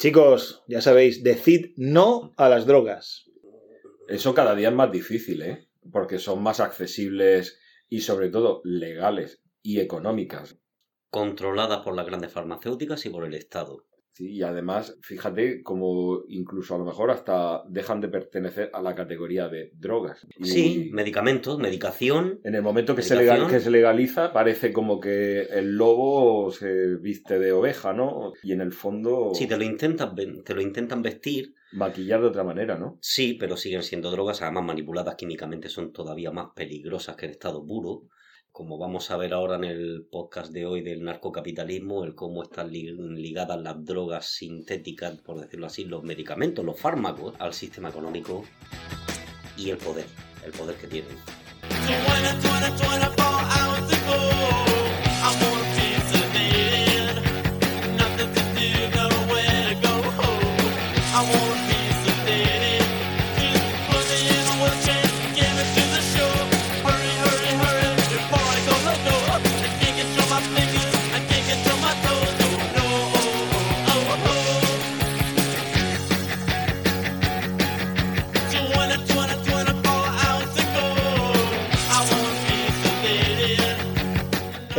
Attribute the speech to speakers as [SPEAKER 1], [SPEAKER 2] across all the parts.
[SPEAKER 1] Chicos, ya sabéis, decid no a las drogas.
[SPEAKER 2] Eso cada día es más difícil, ¿eh? Porque son más accesibles y sobre todo legales y económicas.
[SPEAKER 3] Controladas por las grandes farmacéuticas y por el Estado.
[SPEAKER 2] Sí, y además, fíjate como incluso a lo mejor hasta dejan de pertenecer a la categoría de drogas. Y
[SPEAKER 3] Sí, medicamentos, medicación.
[SPEAKER 2] En el momento que se, legal- que se legaliza, parece como que el lobo se viste de oveja, ¿no? Y en el fondo
[SPEAKER 3] Si te lo intentan, te lo intentan vestir,
[SPEAKER 2] maquillar de otra manera, ¿no?
[SPEAKER 3] sí, pero siguen siendo drogas, además manipuladas químicamente, son todavía más peligrosas que el estado puro. Como vamos a ver ahora en el podcast de hoy del narcocapitalismo, el cómo están li- ligadas las drogas sintéticas, por decirlo así, los medicamentos, los fármacos, al sistema económico y el poder, el poder que tienen.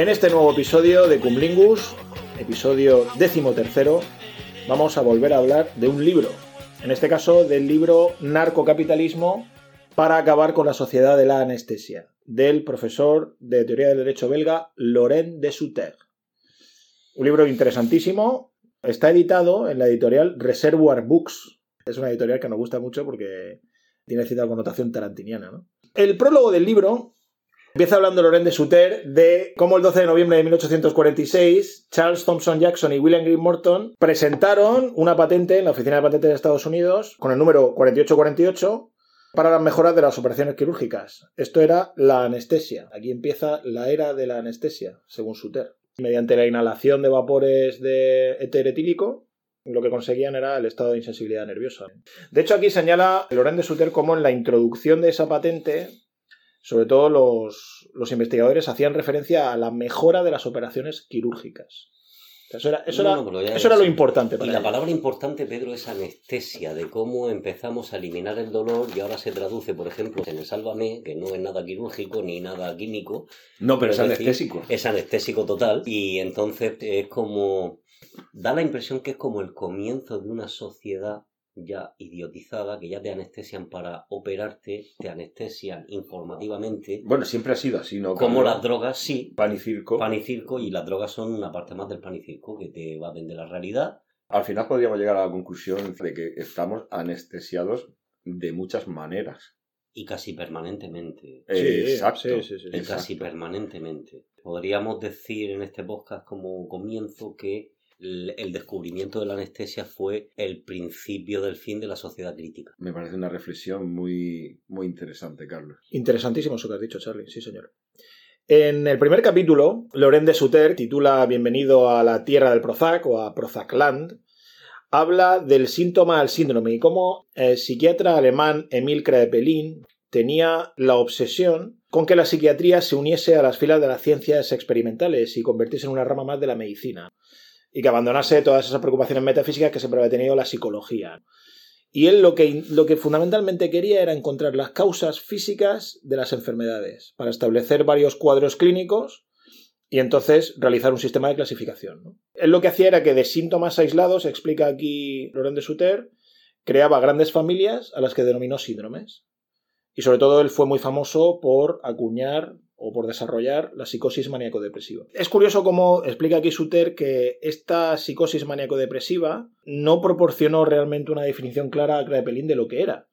[SPEAKER 1] En este nuevo episodio de Cumlingus, episodio décimo tercero, vamos a volver a hablar de un libro. En este caso, del libro Narcocapitalismo para acabar con la sociedad de la anestesia, del profesor de teoría del derecho belga Laurent de Sutter. Un libro interesantísimo. Está editado en la editorial Reservoir Books. Es una editorial que nos gusta mucho porque tiene cierta connotación tarantiniana. ¿no? El prólogo del libro Empieza hablando Laurent de Sutter de cómo el 12 de noviembre de 1846 Charles Thompson Jackson y William Green Morton presentaron una patente en la Oficina de Patentes de Estados Unidos con el número 4848 para las mejoras de las operaciones quirúrgicas. Esto era la anestesia. Aquí empieza la era de la anestesia, según Sutter. Mediante la inhalación de vapores de éter etílico, lo que conseguían era el estado de insensibilidad nerviosa. De hecho, aquí señala Laurent de Sutter cómo en la introducción de esa patente sobre todo los, los investigadores hacían referencia a la mejora de las operaciones quirúrgicas. Eso era, eso
[SPEAKER 3] No, no,
[SPEAKER 1] eso era lo importante
[SPEAKER 3] Y
[SPEAKER 1] para
[SPEAKER 3] la
[SPEAKER 1] ellos.
[SPEAKER 3] palabra importante, Pedro, es anestesia, de cómo empezamos a eliminar el dolor y ahora se traduce, por ejemplo, en el Sálvame, que no es nada quirúrgico ni nada químico,
[SPEAKER 2] No, pero es
[SPEAKER 3] Es decir,
[SPEAKER 2] anestésico.
[SPEAKER 3] es anestésico total y entonces es como... da la impresión que es como el comienzo de una sociedad ya idiotizada, que ya te anestesian para operarte, te anestesian informativamente,
[SPEAKER 2] Bueno, siempre ha sido así, ¿no?
[SPEAKER 3] como las drogas, sí,
[SPEAKER 2] Pan y circo.
[SPEAKER 3] pan y circo, y las drogas son una parte más del pan y circo, que te evaden de la realidad
[SPEAKER 2] Al final podríamos llegar a la conclusión de que estamos anestesiados de muchas maneras.
[SPEAKER 3] y casi permanentemente.
[SPEAKER 1] Sí,
[SPEAKER 2] Exacto.
[SPEAKER 1] sí, sí, sí,
[SPEAKER 3] Y
[SPEAKER 1] sí.
[SPEAKER 3] casi permanentemente. Podríamos decir en este podcast como comienzo que el descubrimiento de la anestesia fue el principio del fin de la sociedad crítica.
[SPEAKER 2] Me parece una reflexión muy, muy interesante, Carlos.
[SPEAKER 1] Interesantísimo eso que has dicho, Charlie. Sí, señor. En el primer capítulo, Laurent de Sutter titula Bienvenido a la tierra del Prozac o a Prozacland. Habla del síntoma al síndrome y cómo el psiquiatra alemán Emil Kraepelin tenía la obsesión con que la psiquiatría se uniese a las filas de las ciencias experimentales y convirtiese en una rama más de la medicina. Y que abandonase todas esas preocupaciones metafísicas que siempre había tenido la psicología. Y él lo que, lo que fundamentalmente quería era encontrar las causas físicas de las enfermedades, para establecer varios cuadros clínicos y entonces realizar un sistema de clasificación. Él lo que hacía era que de síntomas aislados, explica aquí Laurent de Sutter, creaba grandes familias a las que denominó síndromes. Y sobre todo él fue muy famoso por acuñar o por desarrollar la psicosis maníaco-depresiva. Es curioso cómo explica aquí Suter que esta psicosis maníaco-depresiva no proporcionó realmente una definición clara a Kraepelin de lo que era,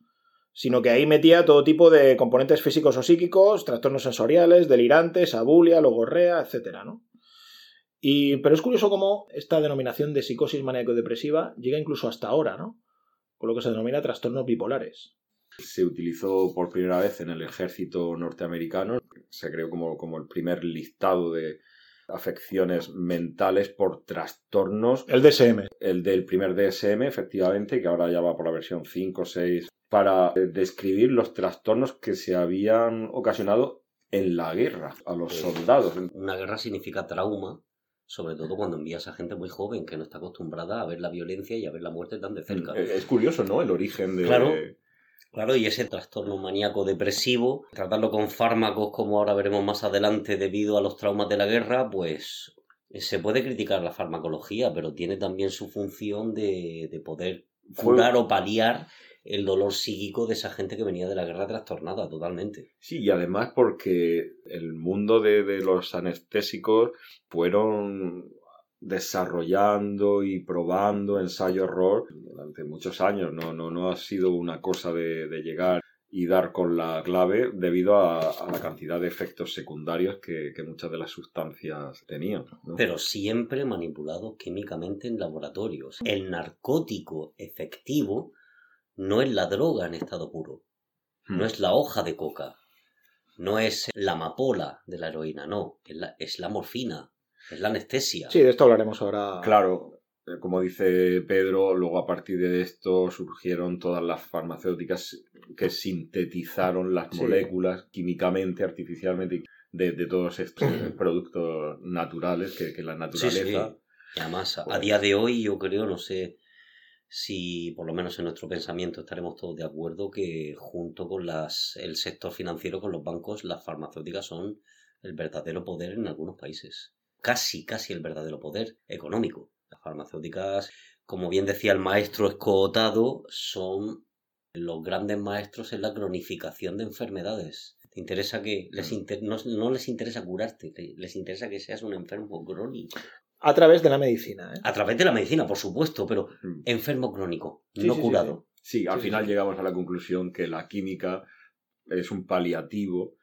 [SPEAKER 1] sino que ahí metía todo tipo de componentes físicos o psíquicos, trastornos sensoriales, delirantes, abulia, logorrea, etc. ¿no? Y, pero es curioso cómo esta denominación de psicosis maníaco-depresiva llega incluso hasta ahora, ¿no? Con lo que se denomina trastornos bipolares.
[SPEAKER 2] Se utilizó por primera vez en el ejército norteamericano. Se creó como, como el primer listado de afecciones mentales por trastornos.
[SPEAKER 1] El DSM.
[SPEAKER 2] El del primer DSM, efectivamente, que ahora ya va por la versión 5 o 6, para eh, describir los trastornos que se habían ocasionado en la guerra a los
[SPEAKER 3] Sí.
[SPEAKER 2] soldados.
[SPEAKER 3] Una guerra significa trauma Sobre todo cuando envías a gente muy joven que no está acostumbrada a ver la violencia y a ver la muerte tan de cerca.
[SPEAKER 2] Eh, Es curioso, ¿no? El origen de...
[SPEAKER 3] Claro. Claro, y ese trastorno maníaco depresivo, tratarlo con fármacos como ahora veremos más adelante debido a los traumas de la guerra, pues se puede criticar la farmacología, pero tiene también su función de, de poder curar o paliar el dolor psíquico de esa gente que venía de la guerra trastornada totalmente.
[SPEAKER 2] Sí, y además porque el mundo de, de los anestésicos fueron desarrollando y probando ensayo-error durante muchos años. No, no, no ha sido una cosa de, de llegar y dar con la clave debido a, a la cantidad de efectos secundarios que, que muchas de las sustancias tenían. ¿no?
[SPEAKER 3] Pero siempre manipulados químicamente en laboratorios. El narcótico efectivo no es la droga en estado puro.
[SPEAKER 2] Hmm.
[SPEAKER 3] No es la hoja de coca. No es la amapola de la heroína, no. Es la, es la morfina. Es la anestesia.
[SPEAKER 1] Sí, de esto hablaremos ahora.
[SPEAKER 2] Claro, eh, como dice Pedro, luego a partir de esto surgieron todas las farmacéuticas que sintetizaron las
[SPEAKER 1] Sí.
[SPEAKER 2] moléculas químicamente, artificialmente, de, de todos estos productos naturales que, que la
[SPEAKER 3] Sí, sí.
[SPEAKER 2] naturaleza...
[SPEAKER 3] Y además, a- a
[SPEAKER 2] Pues-
[SPEAKER 3] día de hoy yo creo, no sé si por lo menos en nuestro pensamiento estaremos todos de acuerdo que junto con las, el sector financiero, con los bancos, las farmacéuticas son el verdadero poder en algunos países. Casi, casi el verdadero poder económico. Las farmacéuticas, como bien decía el maestro escotado, son los grandes maestros en la cronificación de enfermedades. Te interesa que les inter- no, no les interesa curarte, que les interesa que seas un enfermo crónico.
[SPEAKER 1] A través de la medicina. ¿eh?
[SPEAKER 3] A través de la medicina, por supuesto, pero
[SPEAKER 2] Mm.
[SPEAKER 3] enfermo crónico,
[SPEAKER 1] Sí,
[SPEAKER 3] no
[SPEAKER 1] sí, sí,
[SPEAKER 3] curado.
[SPEAKER 2] Sí, al
[SPEAKER 1] Sí,
[SPEAKER 2] final
[SPEAKER 1] sí.
[SPEAKER 2] llegamos a la conclusión que la química es un paliativo,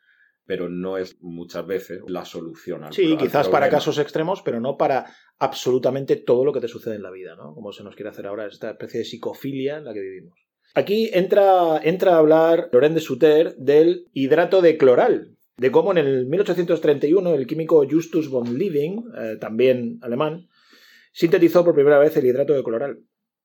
[SPEAKER 2] pero no es muchas veces la solución al
[SPEAKER 1] Sí,
[SPEAKER 2] al
[SPEAKER 1] quizás para casos extremos, pero no para absolutamente todo lo que te sucede en la vida, ¿no? Como se nos quiere hacer ahora esta especie de psicofilia en la que vivimos. Aquí entra, entra a hablar Laurent de Sutter del hidrato de cloral, de cómo en el 1831 el químico Justus von Liebig, eh, también alemán, sintetizó por primera vez el hidrato de cloral.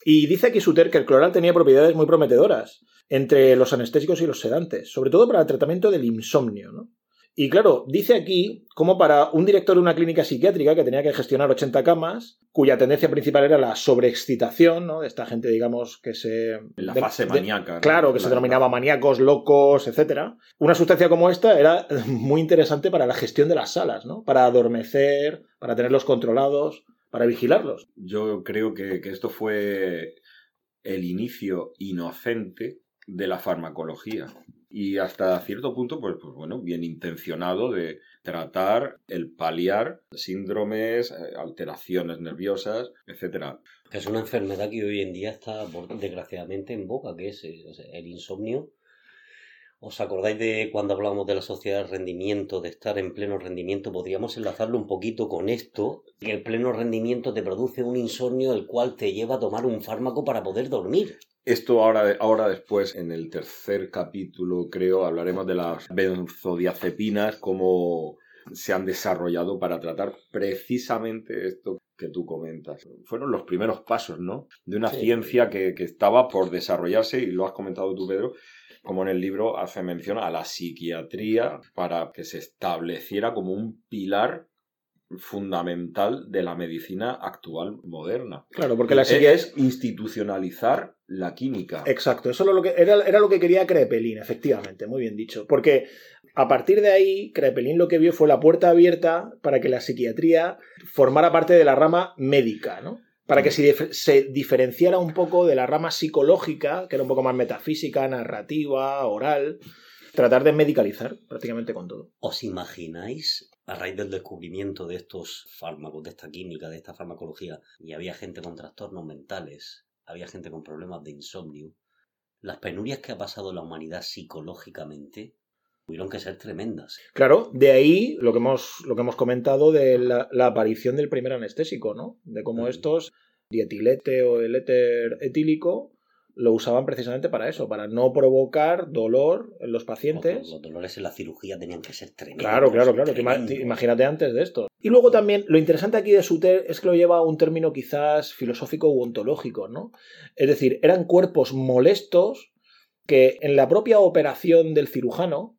[SPEAKER 1] Y dice aquí Sutter que el cloral tenía propiedades muy prometedoras entre los anestésicos y los sedantes, sobre todo para el tratamiento del insomnio, ¿no? Y claro, dice aquí como para un director de una clínica psiquiátrica que tenía que gestionar 80 camas, cuya tendencia principal era la sobreexcitación, ¿no? De esta gente, digamos, que se...
[SPEAKER 2] En la
[SPEAKER 1] de-
[SPEAKER 2] fase
[SPEAKER 1] de-
[SPEAKER 2] maníaca. ¿no?
[SPEAKER 1] Claro, que se denominaba maníacos, locos, etc. Una sustancia como esta era muy interesante para la gestión de las salas, ¿no? Para adormecer, para tenerlos controlados, para vigilarlos.
[SPEAKER 2] Yo creo que, que esto fue el inicio inocente de la farmacología. Y hasta cierto punto, pues, pues bueno, bien intencionado de tratar el paliar síndromes, eh, alteraciones nerviosas, etcétera.
[SPEAKER 3] Que es una enfermedad que hoy en día está desgraciadamente en boca, que es eh, el insomnio. ¿Os acordáis de cuando hablábamos de la sociedad de rendimiento, de estar en pleno rendimiento? Podríamos enlazarlo un poquito con esto, que el pleno rendimiento te produce un insomnio el cual te lleva a tomar un fármaco para poder dormir.
[SPEAKER 2] Esto ahora, ahora después, en el tercer capítulo, creo, hablaremos de las benzodiazepinas, cómo se han desarrollado para tratar precisamente esto que tú comentas. Fueron los primeros pasos, ¿no? De una
[SPEAKER 1] Sí.
[SPEAKER 2] ciencia que, que estaba por desarrollarse, y lo has comentado tú, Pedro, como en el libro hace mención a la psiquiatría para que se estableciera como un pilar fundamental de la medicina actual moderna.
[SPEAKER 1] Claro, porque la psiquiatría...
[SPEAKER 2] es institucionalizar la química.
[SPEAKER 1] Exacto, eso era lo que, era, era lo que quería Crepelin, efectivamente, muy bien dicho. Porque a partir de ahí, Crepelin lo que vio fue la puerta abierta para que la psiquiatría formara parte de la rama médica, ¿no? Para que se, dif- se diferenciara un poco de la rama psicológica, que era un poco más metafísica, narrativa, oral. Tratar de medicalizar prácticamente con todo.
[SPEAKER 3] ¿Os imagináis, a raíz del descubrimiento de estos fármacos, de esta química, de esta farmacología, y había gente con trastornos mentales, había gente con problemas de insomnio, las penurias que ha pasado la humanidad psicológicamente tuvieron que ser tremendas.
[SPEAKER 1] Claro, de ahí lo que hemos, lo que hemos comentado de la, la aparición del primer anestésico, ¿no? De cómo
[SPEAKER 3] Ujú.
[SPEAKER 1] estos, dietilete o el éter etílico, lo usaban precisamente para eso, para no provocar dolor en los pacientes.
[SPEAKER 3] los dolores en la cirugía tenían que ser tremendos.
[SPEAKER 1] Claro, claro, claro.
[SPEAKER 3] tremendos.
[SPEAKER 1] imagínate antes de esto. Y luego también, lo interesante aquí de Suter es que lo lleva a un término quizás filosófico u ontológico, ¿no? Es decir, eran cuerpos molestos que en la propia operación del cirujano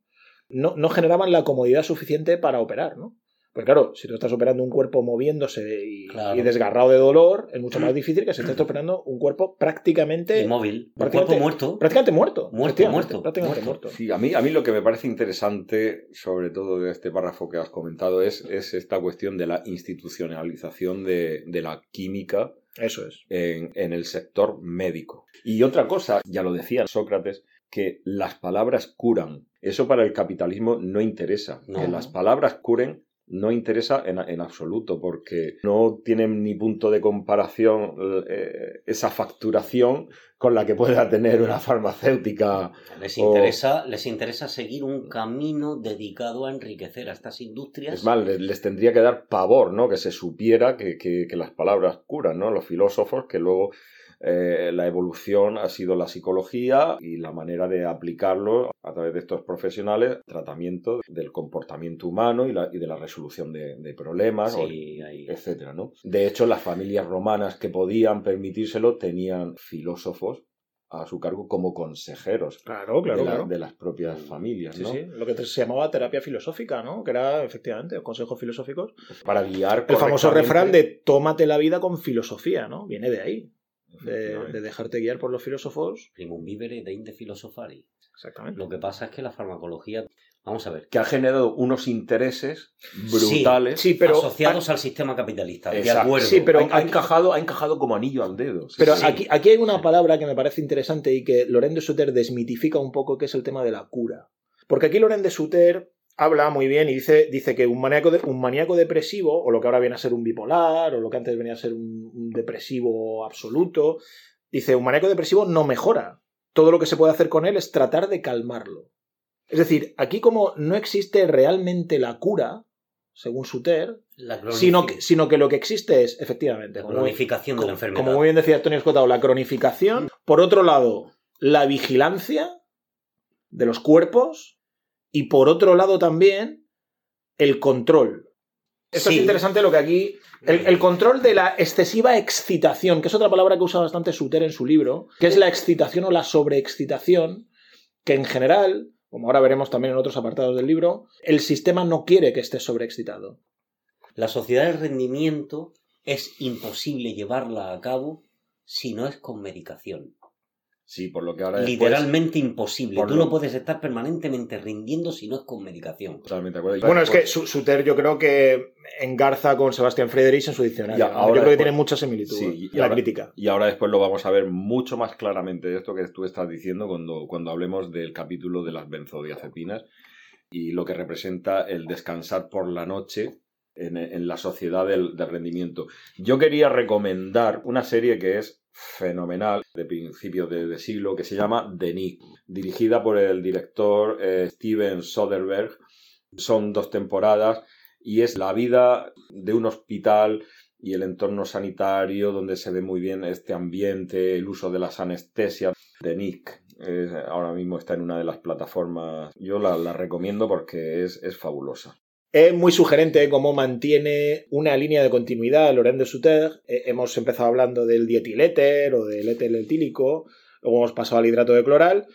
[SPEAKER 1] no, no generaban la comodidad suficiente para operar, ¿no? Pues claro, si tú estás operando un cuerpo moviéndose y,
[SPEAKER 3] Claro.
[SPEAKER 1] y desgarrado de dolor, es mucho más difícil que si estás operando un cuerpo prácticamente,
[SPEAKER 3] Inmóvil. Un
[SPEAKER 1] prácticamente-
[SPEAKER 3] cuerpo muerto.
[SPEAKER 1] prácticamente muerto.
[SPEAKER 3] Muerto, muerto,
[SPEAKER 1] Prácticamente
[SPEAKER 3] muerto.
[SPEAKER 1] muerto.
[SPEAKER 2] Sí, a mí, a mí lo que me parece interesante, sobre todo de este párrafo que has comentado, es, es esta cuestión de la institucionalización de, de la química
[SPEAKER 1] Eso es.
[SPEAKER 2] en, en el sector médico. Y otra cosa, ya lo decía Sócrates, que las palabras curan. Eso para el capitalismo no interesa.
[SPEAKER 3] No.
[SPEAKER 2] Que las palabras curen no interesa en, en absoluto, porque no tienen ni punto de comparación eh, esa facturación con la que pueda tener una farmacéutica.
[SPEAKER 3] Les
[SPEAKER 2] o-
[SPEAKER 3] interesa, les interesa seguir un camino dedicado a enriquecer a estas industrias.
[SPEAKER 2] Es más, les, les tendría que dar pavor, ¿no? Que se supiera que, que- que las palabras curan, ¿no? Los filósofos que luego eh, la evolución ha sido la psicología y la manera de aplicarlo a través de estos profesionales, tratamiento del comportamiento humano y, la- y de la resolución de, de problemas,
[SPEAKER 3] Sí,
[SPEAKER 2] etcétera, ¿no? De hecho, las familias romanas que podían permitírselo tenían filósofos a su cargo como consejeros
[SPEAKER 1] Claro, claro,
[SPEAKER 2] de, la-
[SPEAKER 1] claro.
[SPEAKER 2] de las propias familias,
[SPEAKER 1] Sí,
[SPEAKER 2] ¿no?
[SPEAKER 1] sí, lo que se llamaba terapia filosófica, ¿no? Que era efectivamente consejos filosóficos.
[SPEAKER 2] Para guiar
[SPEAKER 1] El famoso refrán de tómate la vida con filosofía, ¿no? Viene de ahí, de, dejarte guiar por los filósofos.
[SPEAKER 3] primum vivere deinde filosofari.
[SPEAKER 1] Exactamente.
[SPEAKER 3] Lo que pasa es que la farmacología, vamos a ver,
[SPEAKER 2] que ha generado unos intereses brutales.
[SPEAKER 1] Sí, pero,
[SPEAKER 3] asociados al sistema capitalista, de
[SPEAKER 2] Exacto.
[SPEAKER 3] acuerdo.
[SPEAKER 1] Sí, pero-
[SPEAKER 2] ha, ha encajado, ha encajado como anillo al dedo. Sí,
[SPEAKER 1] pero
[SPEAKER 2] sí.
[SPEAKER 1] aquí, aquí hay una palabra que me parece interesante y que Loren de Suter desmitifica un poco, que es el tema de la cura. Porque aquí Loren de Suter habla muy bien y dice, dice que un maníaco, de- un maníaco depresivo, o lo que ahora viene a ser un bipolar, o lo que antes venía a ser un, un depresivo absoluto, dice, un maníaco depresivo no mejora. Todo lo que se puede hacer con él es tratar de calmarlo. Es decir, aquí como no existe realmente la cura, según Suter,
[SPEAKER 3] La
[SPEAKER 1] sino que, sino que lo que existe es, efectivamente, como,
[SPEAKER 3] cronificación de la enfermedad.
[SPEAKER 1] como muy bien decía Antonio Escotado, la cronificación. Por otro lado, la vigilancia de los cuerpos. Y por otro lado también, el control. Esto
[SPEAKER 3] Sí.
[SPEAKER 1] es interesante lo que aquí... El, el control de la excesiva excitación, que es otra palabra que usa bastante Suter en su libro, que es la excitación o la sobreexcitación, que en general, como ahora veremos también en otros apartados del libro, el sistema no quiere que estés sobreexcitado.
[SPEAKER 3] La sociedad del rendimiento es imposible llevarla a cabo si no es con medicación.
[SPEAKER 2] Sí, por lo que ahora después-
[SPEAKER 3] Literalmente imposible.
[SPEAKER 2] por
[SPEAKER 3] Tú
[SPEAKER 2] lo-
[SPEAKER 3] no puedes estar permanentemente rindiendo si no es con medicación.
[SPEAKER 2] Totalmente de acuerdo.
[SPEAKER 1] Bueno, es que
[SPEAKER 2] después-
[SPEAKER 1] Su- Suter yo creo que engarza con Sebastián Friedrich en su diccionario.
[SPEAKER 2] Ahora
[SPEAKER 1] yo creo que
[SPEAKER 2] después-
[SPEAKER 1] tiene mucha similitud
[SPEAKER 2] Sí, y
[SPEAKER 1] la
[SPEAKER 2] ahora-
[SPEAKER 1] crítica.
[SPEAKER 2] Y ahora después lo vamos a ver mucho más claramente de esto que tú estás diciendo cuando, cuando hablemos del capítulo de las benzodiazepinas y lo que representa el descansar por la noche en, en la sociedad del, del rendimiento. Yo quería recomendar una serie que es fenomenal de principios de, siglo que se llama Nick, dirigida por el director eh, Steven Soderbergh. Son dos temporadas y es la vida de un hospital y el entorno sanitario donde se ve muy bien este ambiente, el uso de las anestesias de Nick. Eh, ahora mismo está en una de las plataformas. Yo la, la recomiendo porque es, es fabulosa.
[SPEAKER 1] Es muy sugerente cómo mantiene una línea de continuidad Loren de Suter. Eh, hemos empezado hablando del dietiléter o del éter etílico, luego hemos pasado al hidrato de cloral.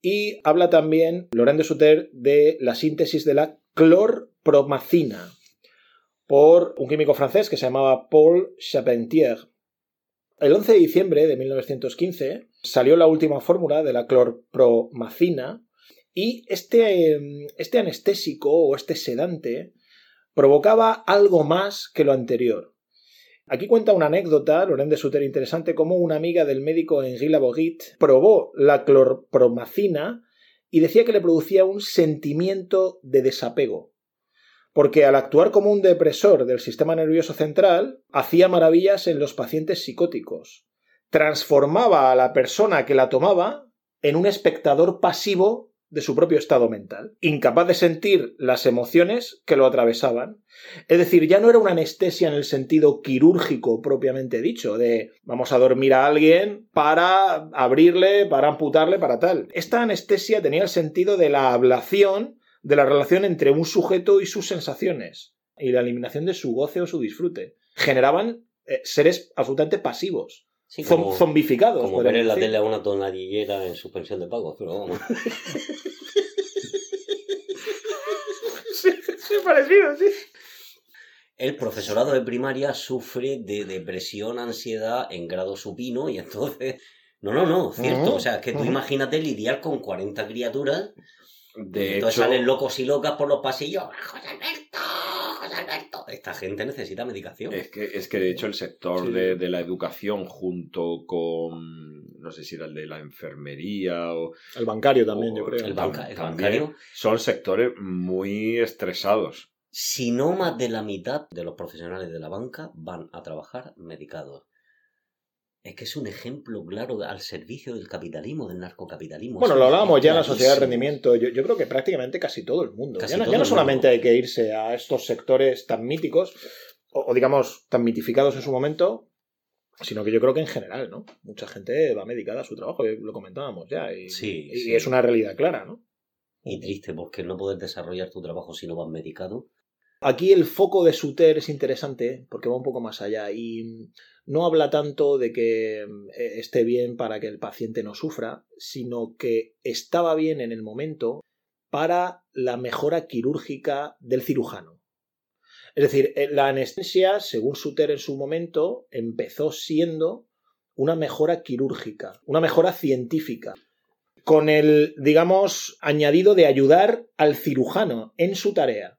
[SPEAKER 1] Y habla también Loren de Suter de la síntesis de la clorpromacina por un químico francés que se llamaba Paul Charpentier. El 11 de diciembre de 1915 salió la última fórmula de la clorpromacina y este, este anestésico o este sedante provocaba algo más que lo anterior. Aquí cuenta una anécdota, Loren de Suter, interesante, como una amiga del médico Henri Laborit probó la clorpromacina y decía que le producía un sentimiento de desapego. Porque al actuar como un depresor del sistema nervioso central, hacía maravillas en los pacientes psicóticos. Transformaba a la persona que la tomaba en un espectador pasivo de su propio estado mental, incapaz de sentir las emociones que lo atravesaban. Es decir, ya no era una anestesia en el sentido quirúrgico propiamente dicho, de vamos a dormir a alguien para abrirle, para amputarle, para tal. Esta anestesia tenía el sentido de la ablación de la relación entre un sujeto y sus sensaciones y la eliminación de su goce o su disfrute. Generaban eh, seres absolutamente pasivos,
[SPEAKER 3] Sí, como,
[SPEAKER 1] zombificados.
[SPEAKER 3] como ver en la tele a una tonadillera en suspensión de pagos, pero vamos.
[SPEAKER 1] Sí, sí, parecido, sí.
[SPEAKER 3] el profesorado de primaria sufre de depresión, ansiedad en grado supino y entonces... No, no, no, cierto. O sea, es que tú imagínate lidiar con 40 criaturas.
[SPEAKER 2] De
[SPEAKER 3] entonces
[SPEAKER 2] hecho,
[SPEAKER 3] salen locos y locas por los pasillos. ¡José Alberto! Esta gente necesita medicación.
[SPEAKER 2] es que, es que de hecho el sector
[SPEAKER 1] Sí.
[SPEAKER 2] de, de la educación junto con, no sé si era el de la enfermería o...
[SPEAKER 1] El bancario también, yo creo.
[SPEAKER 3] El, banca, el
[SPEAKER 2] También.
[SPEAKER 3] bancario,
[SPEAKER 2] Son sectores muy estresados.
[SPEAKER 3] si no más de la mitad de los profesionales de la banca van a trabajar medicados. Es que es un ejemplo claro al servicio del capitalismo, del narcocapitalismo.
[SPEAKER 1] Bueno, lo hablábamos ya en la sociedad de rendimiento. Yo, yo creo que prácticamente casi todo el mundo.
[SPEAKER 3] Casi
[SPEAKER 1] ya no, ya solamente hay que irse a estos sectores tan míticos, o, o digamos, tan mitificados en su momento, sino que yo creo que en general, ¿no? Mucha gente va medicada a su trabajo, y lo comentábamos ya. Y,
[SPEAKER 3] Sí,
[SPEAKER 1] y
[SPEAKER 3] sí.
[SPEAKER 1] es una realidad clara, ¿no?
[SPEAKER 3] Y triste porque no poder desarrollar tu trabajo si no vas medicado.
[SPEAKER 1] Aquí el foco de Suter es interesante porque va un poco más allá y no habla tanto de que eh, esté bien para que el paciente no sufra, sino que estaba bien en el momento para la mejora quirúrgica del cirujano. Es decir, eh, la anestesia, según Suter en su momento, empezó siendo una mejora quirúrgica, una mejora científica, con el, digamos, añadido de ayudar al cirujano en su tarea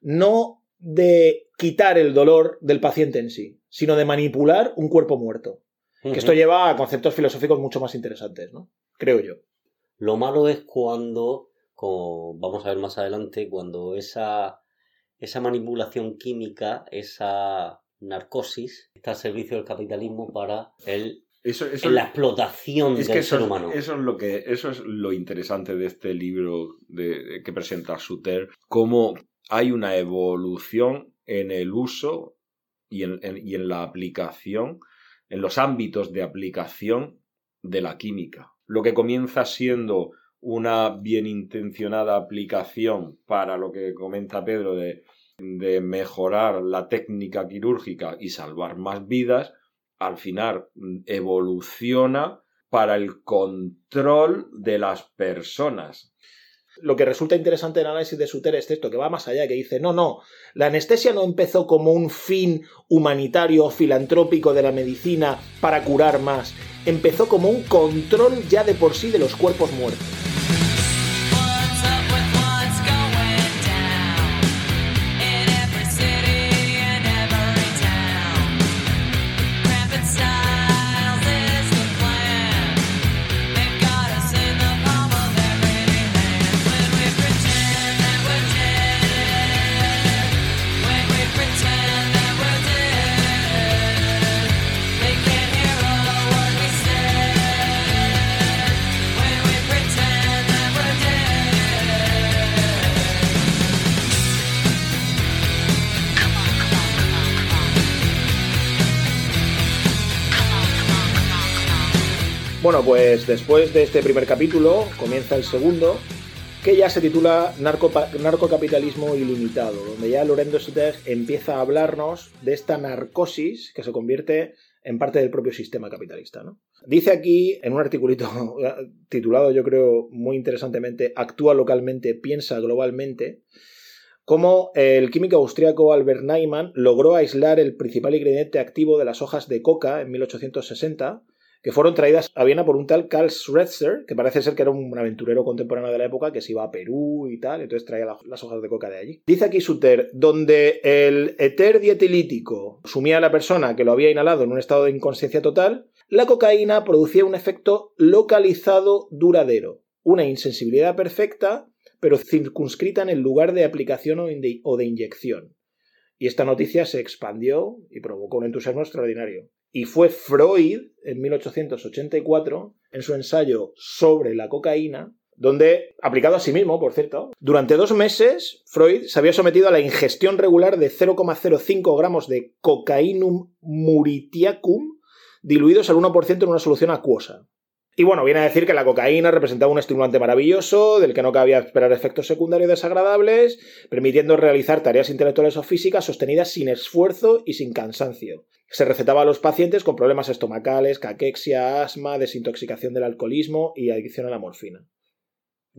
[SPEAKER 1] no de quitar el dolor del paciente en sí, sino de manipular un cuerpo muerto. Que esto lleva a conceptos filosóficos mucho más interesantes, ¿no? Creo yo.
[SPEAKER 3] Lo malo es cuando, como vamos a ver más adelante, cuando esa, esa manipulación química, esa narcosis, está al servicio del capitalismo para el,
[SPEAKER 2] Eso, eso,
[SPEAKER 3] la explotación
[SPEAKER 2] es
[SPEAKER 3] del
[SPEAKER 2] que eso,
[SPEAKER 3] ser humano.
[SPEAKER 2] eso es lo que eso es lo interesante de este libro de, de- que presenta Suter cómo hay una evolución en el uso y en, la aplicación en los ámbitos de aplicación de la química lo que comienza siendo una bien intencionada aplicación para lo que comenta Pedro de, de mejorar la técnica quirúrgica y salvar más vidas al final mm, evoluciona para el control de las personas.
[SPEAKER 1] Lo que resulta interesante del análisis de Suter es esto, que va más allá, que dice, no, no, la anestesia no empezó como un fin humanitario o filantrópico de la medicina para curar más, empezó como un control ya de por sí de los cuerpos muertos. Pues después de este primer capítulo comienza el segundo, que ya se titula Narcocapitalismo Ilimitado, donde ya Lorenzo Suter empieza a hablarnos de esta narcosis que se convierte en parte del propio sistema capitalista. ¿no? Dice aquí, en un articulito titulado, yo creo, muy interesantemente, Actúa localmente, piensa globalmente, cómo el químico austriaco Albert Neumann logró aislar el principal ingrediente activo de las hojas de coca en 1860, que fueron traídas a Viena por un tal Karl Schweitzer, que parece ser que era un aventurero contemporáneo de la época que se iba a Perú y tal, entonces traía la- las hojas de coca de allí. Dice aquí Suter, donde el éter dietilítico sumía a la persona que lo había inhalado en un estado de inconsciencia total, la cocaína producía un efecto localizado duradero, una insensibilidad perfecta, pero circunscrita en el lugar de aplicación o de inyección. Y esta noticia se expandió y provocó un entusiasmo extraordinario. Y fue Freud, en 1884, en su ensayo sobre la cocaína, donde, aplicado a sí mismo, por cierto, durante dos meses, Freud se había sometido a la ingestión regular de 0,05 gramos de cocainum muritiacum diluidos al 1% en una solución acuosa. Y bueno, viene a decir que la cocaína representaba un estimulante maravilloso, del que no cabía esperar efectos secundarios desagradables, permitiendo realizar tareas intelectuales o físicas sostenidas sin esfuerzo y sin cansancio. Se recetaba a los pacientes con problemas estomacales, caquexia, asma, desintoxicación del alcoholismo y adicción a la morfina.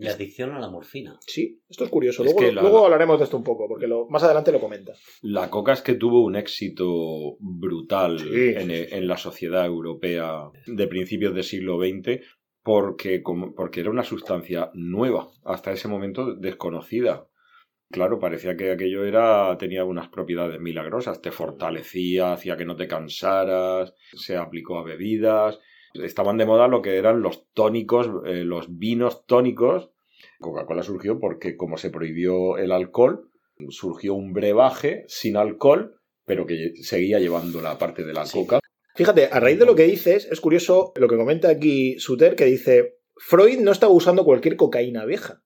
[SPEAKER 3] Y adicción a la morfina.
[SPEAKER 1] Sí, esto es curioso.
[SPEAKER 2] Es
[SPEAKER 1] Luego,
[SPEAKER 2] que la-
[SPEAKER 1] luego hablaremos de esto un poco, porque lo, más adelante lo comenta.
[SPEAKER 2] La coca es que tuvo un éxito brutal
[SPEAKER 1] Sí,
[SPEAKER 2] en,
[SPEAKER 1] sí.
[SPEAKER 2] en la sociedad europea de principios del siglo XX porque, como- porque era una sustancia nueva, hasta ese momento desconocida. Claro, parecía que aquello era, tenía unas propiedades milagrosas, te fortalecía, hacía que no te cansaras, se aplicó a bebidas. Estaban de moda lo que eran los tónicos, eh, los vinos tónicos. Coca-Cola surgió porque como se prohibió el alcohol, surgió un brebaje sin alcohol, pero que seguía llevando la parte de la
[SPEAKER 3] Sí.
[SPEAKER 2] coca.
[SPEAKER 1] Fíjate, a raíz de lo que dices, es curioso lo que comenta aquí Suter, que dice, Freud no estaba usando cualquier cocaína vieja.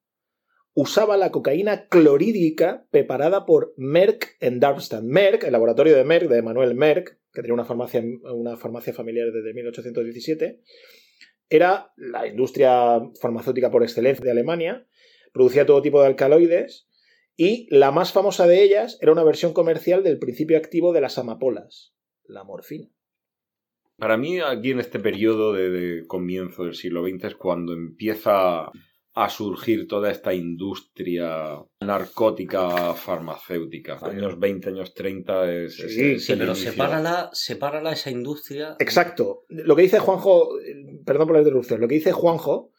[SPEAKER 1] Usaba la cocaína clorídica preparada por Merck en Darmstadt. Merck, el laboratorio de Merck, de Manuel Merck, que tenía una farmacia, una farmacia familiar desde 1817, era la industria farmacéutica por excelencia de Alemania, producía todo tipo de alcaloides y la más famosa de ellas era una versión comercial del principio activo de las amapolas, la morfina.
[SPEAKER 2] Para mí, aquí en este periodo de, de comienzo del siglo XX es cuando empieza a surgir toda esta industria narcótica farmacéutica. Años 20, años 30 es, es-
[SPEAKER 1] Sí,
[SPEAKER 2] es
[SPEAKER 3] Sí,
[SPEAKER 2] el
[SPEAKER 3] pero
[SPEAKER 2] inicio.
[SPEAKER 3] sepárala, sepárala esa industria.
[SPEAKER 1] Exacto. Lo que dice Juanjo, perdón por la interrupción, lo que dice Juanjo,